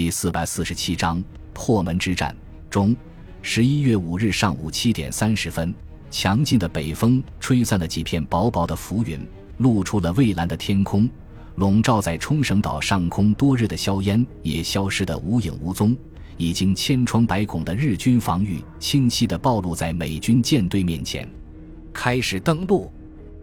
第四百四十七章破门之战中，十一月五日上午七点三十分，强劲的北风吹散了几片薄薄的浮云，露出了蔚蓝的天空。笼罩在冲绳岛上空多日的硝烟也消失得无影无踪。已经千疮百孔的日军防御清晰地暴露在美军舰队面前。开始登陆，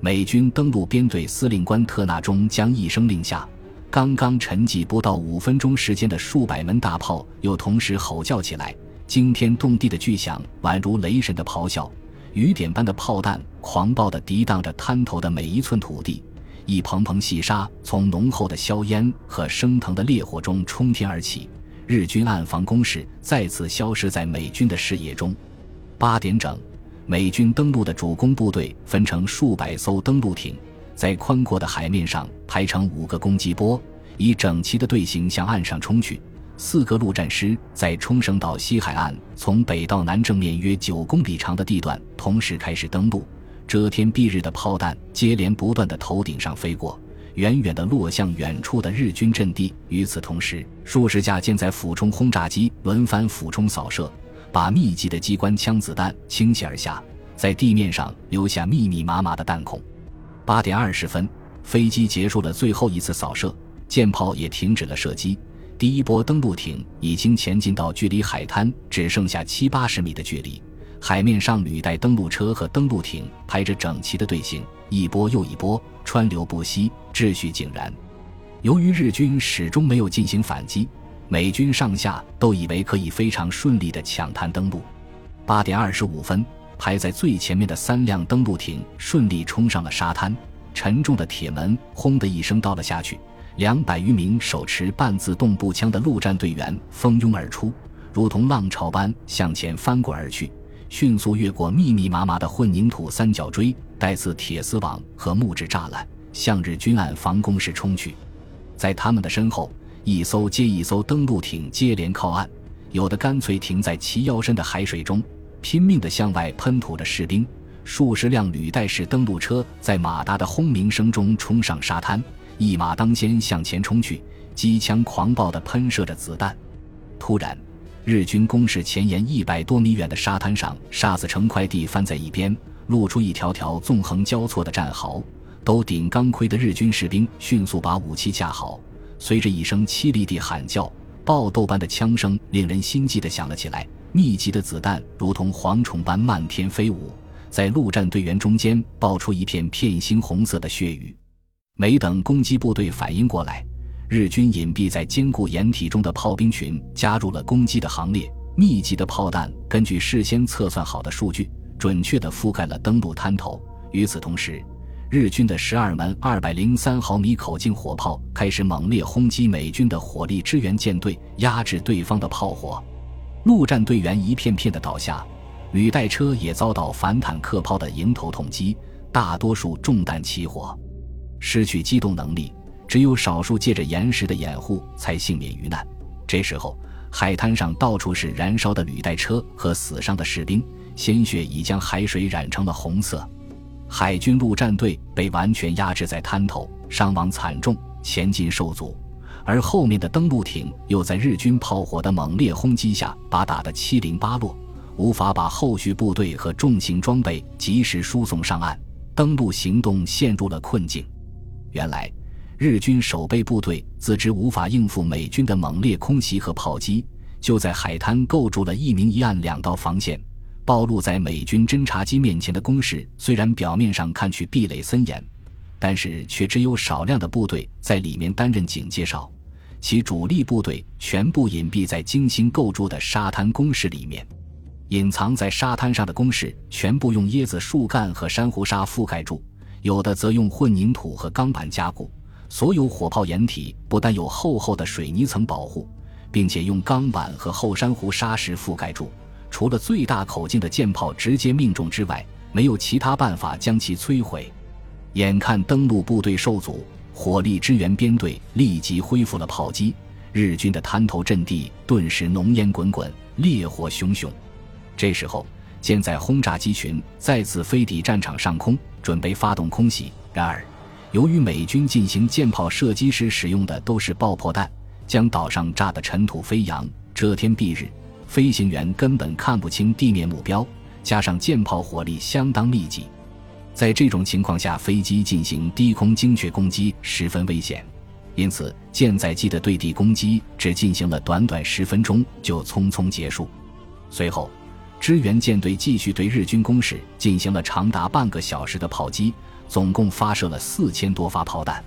美军登陆编队司令官特纳中将一声令下。刚刚沉寂不到五分钟时间的数百门大炮又同时吼叫起来，惊天动地的巨响宛如雷神的咆哮，雨点般的炮弹狂暴地涤荡着滩头的每一寸土地，一蓬蓬细沙从浓厚的硝烟和升腾的烈火中冲天而起，日军暗防攻势再次消失在美军的视野中。八点整，美军登陆的主攻部队分成数百艘登陆艇。在宽阔的海面上排成五个攻击波，以整齐的队形向岸上冲去。四个陆战师在冲绳岛西海岸从北到南正面约九公里长的地段同时开始登陆。遮天蔽日的炮弹接连不断的头顶上飞过，远远的落向远处的日军阵地。与此同时，数十架舰载俯冲轰炸机轮番俯冲扫射，把密集的机关枪子弹倾泻而下，在地面上留下密密麻麻的弹孔。八点二十分，飞机结束了最后一次扫射，舰炮也停止了射击。第一波登陆艇已经前进到距离海滩只剩下七八十米的距离。海面上履带登陆车和登陆艇排着整齐的队形，一波又一波，川流不息，秩序井然。由于日军始终没有进行反击，美军上下都以为可以非常顺利地抢滩登陆。八点二十五分。排在最前面的三辆登陆艇顺利冲上了沙滩，沉重的铁门轰的一声倒了下去。两百余名手持半自动步枪的陆战队员蜂拥而出，如同浪潮般向前翻滚而去，迅速越过密密麻麻的混凝土三角锥、带刺铁丝网和木质栅栏，向日军岸防工事冲去。在他们的身后，一艘接一艘登陆艇接连靠岸，有的干脆停在齐腰深的海水中。拼命地向外喷吐着士兵，数十辆履带式登陆车在马达的轰鸣声中冲上沙滩，一马当先向前冲去，机枪狂暴地喷射着子弹。突然，日军攻势前沿一百多米远的沙滩上，沙子成块地翻在一边，露出一条条纵横交错的战壕。都顶钢盔的日军士兵迅速把武器架好，随着一声凄厉地喊叫，爆豆般的枪声令人心悸地响了起来。密集的子弹如同蝗虫般漫天飞舞，在陆战队员中间爆出一片片猩红色的血雨。没等攻击部队反应过来，日军隐蔽在坚固掩体中的炮兵群加入了攻击的行列。密集的炮弹根据事先测算好的数据，准确地覆盖了登陆滩头。与此同时，日军的十二门二百零三毫米口径火炮开始猛烈轰击美军的火力支援舰队，压制对方的炮火。陆战队员一片片的倒下，履带车也遭到反坦克炮的迎头痛击，大多数中弹起火，失去机动能力，只有少数借着岩石的掩护才幸免于难。这时候，海滩上到处是燃烧的履带车和死伤的士兵，鲜血已将海水染成了红色。海军陆战队被完全压制在滩头，伤亡惨重，前进受阻。而后面的登陆艇又在日军炮火的猛烈轰击下，把打得七零八落，无法把后续部队和重型装备及时输送上岸，登陆行动陷入了困境。原来，日军守备部队自知无法应付美军的猛烈空袭和炮击，就在海滩构筑了一明一暗两道防线。暴露在美军侦察机面前的攻势，虽然表面上看去壁垒森严。但是却只有少量的部队在里面担任警戒哨，其主力部队全部隐蔽在精心构筑的沙滩工事里面。隐藏在沙滩上的工事全部用椰子树干和珊瑚沙覆盖住，有的则用混凝土和钢板加固。所有火炮掩体不但有厚厚的水泥层保护，并且用钢板和厚珊瑚沙石覆盖住。除了最大口径的舰炮直接命中之外，没有其他办法将其摧毁。眼看登陆部队受阻，火力支援编队立即恢复了炮击，日军的滩头阵地顿时浓烟滚滚，烈火熊熊。这时候，舰载轰炸机群再次飞抵战场上空，准备发动空袭。然而，由于美军进行舰炮射击时使用的都是爆破弹，将岛上炸得尘土飞扬，遮天蔽日，飞行员根本看不清地面目标。加上舰炮火力相当密集，在这种情况下，飞机进行低空精确攻击十分危险。因此，舰载机的对地攻击只进行了短短十分钟就匆匆结束。随后，支援舰队继续对日军攻势进行了长达半个小时的炮击，总共发射了四千多发炮弹。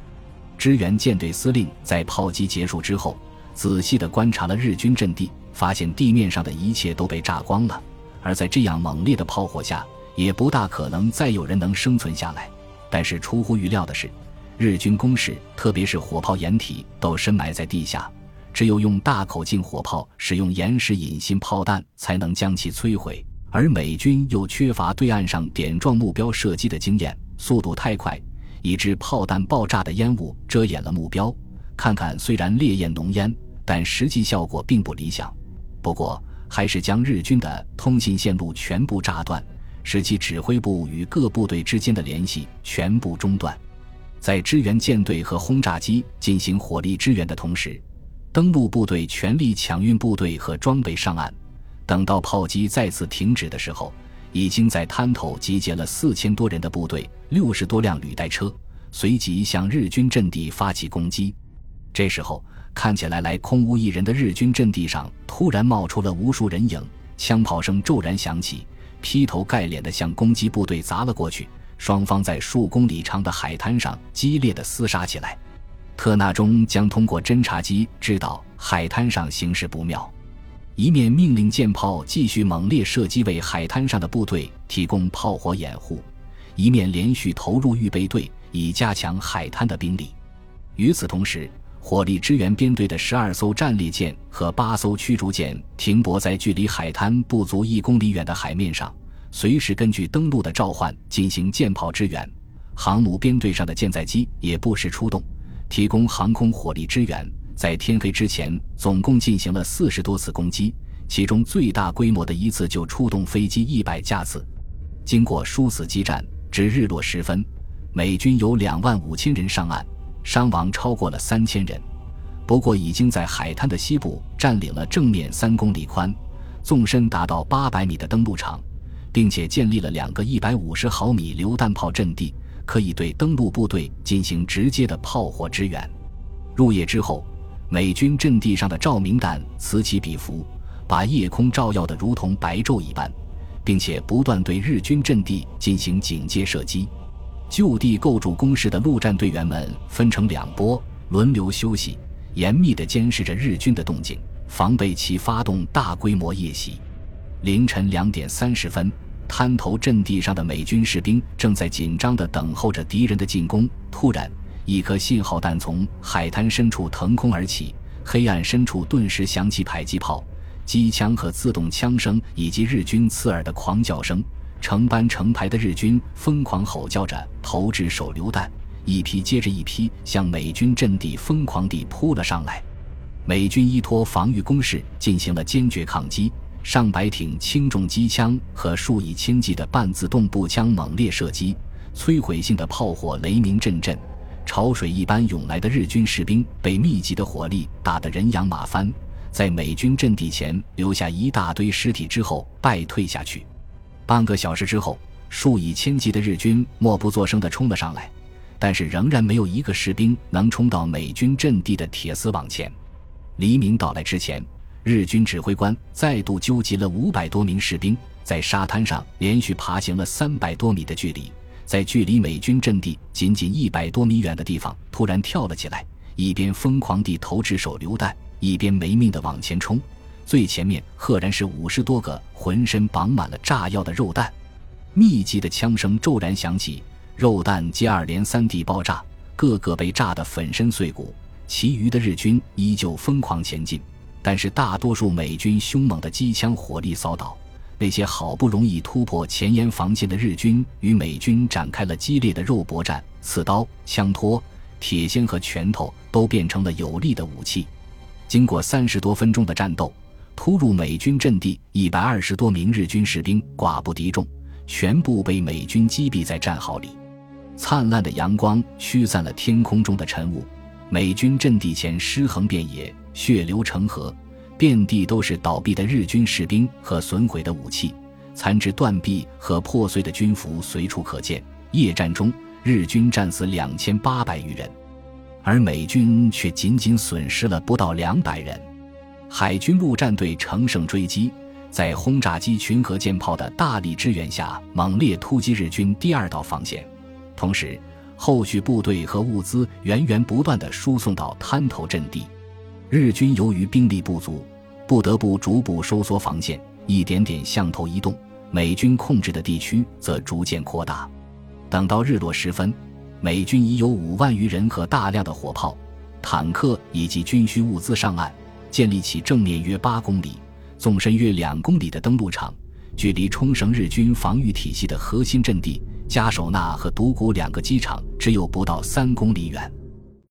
支援舰队司令在炮击结束之后，仔细地观察了日军阵地，发现地面上的一切都被炸光了。而在这样猛烈的炮火下，也不大可能再有人能生存下来。但是出乎预料的是，日军攻势，特别是火炮掩体，都深埋在地下，只有用大口径火炮，使用岩石引信炮弹，才能将其摧毁。而美军又缺乏对岸上点状目标射击的经验，速度太快，以致炮弹爆炸的烟雾遮掩了目标。看看虽然烈焰浓烟，但实际效果并不理想。不过，还是将日军的通信线路全部炸断，使其指挥部与各部队之间的联系全部中断。在支援舰队和轰炸机进行火力支援的同时，登陆部队全力抢运部队和装备上岸。等到炮击再次停止的时候，已经在滩头集结了四千多人的部队、六十多辆履带车，随即向日军阵地发起攻击。这时候。看起来来空无一人的日军阵地上，突然冒出了无数人影，枪炮声骤然响起，劈头盖脸的向攻击部队砸了过去。双方在数公里长的海滩上激烈的厮杀起来。特纳中将通过侦察机知道海滩上形势不妙，一面命令舰炮继续猛烈射击，为海滩上的部队提供炮火掩护；一面连续投入预备队，以加强海滩的兵力。与此同时，火力支援编队的十二艘战列舰和八艘驱逐舰停泊在距离海滩不足一公里远的海面上，随时根据登陆的召唤进行舰炮支援。航母编队上的舰载机也不时出动，提供航空火力支援。在天黑之前，总共进行了四十多次攻击，其中最大规模的一次就出动飞机一百架次。经过殊死激战，至日落时分，美军有两万五千人上岸。伤亡超过了三千人，不过已经在海滩的西部占领了正面三公里宽、纵深达到八百米的登陆场，并且建立了两个一百五十毫米榴弹炮阵地，可以对登陆部队进行直接的炮火支援。入夜之后，美军阵地上的照明弹此起彼伏，把夜空照耀得如同白昼一般，并且不断对日军阵地进行警戒射击。就地构筑工事的陆战队员们分成两波，轮流休息，严密地监视着日军的动静，防备其发动大规模夜袭。凌晨两点三十分，滩头阵地上的美军士兵正在紧张地等候着敌人的进攻。突然，一颗信号弹从海滩深处腾空而起，黑暗深处顿时响起迫击炮、机枪和自动枪声，以及日军刺耳的狂叫声。成班成排的日军疯狂吼叫着投掷手榴弹，一批接着一批向美军阵地疯狂地扑了上来。美军依托防御工事进行了坚决抗击，上百挺轻重机枪和数以千计的半自动步枪猛烈射击，摧毁性的炮火雷鸣阵阵，潮水一般涌来的日军士兵被密集的火力打得人仰马翻，在美军阵地前留下一大堆尸体之后败退下去。半个小时之后，数以千计的日军默不作声地冲了上来，但是仍然没有一个士兵能冲到美军阵地的铁丝网前。黎明到来之前，日军指挥官再度纠集了五百多名士兵，在沙滩上连续爬行了三百多米的距离，在距离美军阵地仅仅一百多米远的地方突然跳了起来，一边疯狂地投掷手榴弹，一边没命地往前冲。最前面赫然是五十多个浑身绑满了炸药的肉弹，密集的枪声骤然响起，肉弹接二连三地爆炸，个个被炸得粉身碎骨。其余的日军依旧疯狂前进，但是大多数美军凶猛的机枪火力扫倒，那些好不容易突破前沿防线的日军与美军展开了激烈的肉搏战，刺刀、枪托、铁锨和拳头都变成了有力的武器。经过三十多分钟的战斗。突入美军阵地，一百二十多名日军士兵寡不敌众，全部被美军击毙在战壕里。灿烂的阳光驱散了天空中的晨雾，美军阵地前尸横遍野，血流成河，遍地都是倒闭的日军士兵和损毁的武器，残肢断臂和破碎的军服随处可见。夜战中，日军战死两千八百余人，而美军却仅仅损失了不到两百人。海军陆战队乘胜追击，在轰炸机群和舰炮的大力支援下，猛烈突击日军第二道防线。同时，后续部队和物资源源不断地输送到滩头阵地。日军由于兵力不足，不得不逐步收缩防线，一点点向头移动。美军控制的地区则逐渐扩大。等到日落时分，美军已有五万余人和大量的火炮、坦克以及军需物资上岸。建立起正面约八公里、纵深约两公里的登陆场，距离冲绳日军防御体系的核心阵地加手纳和独谷两个机场只有不到三公里远。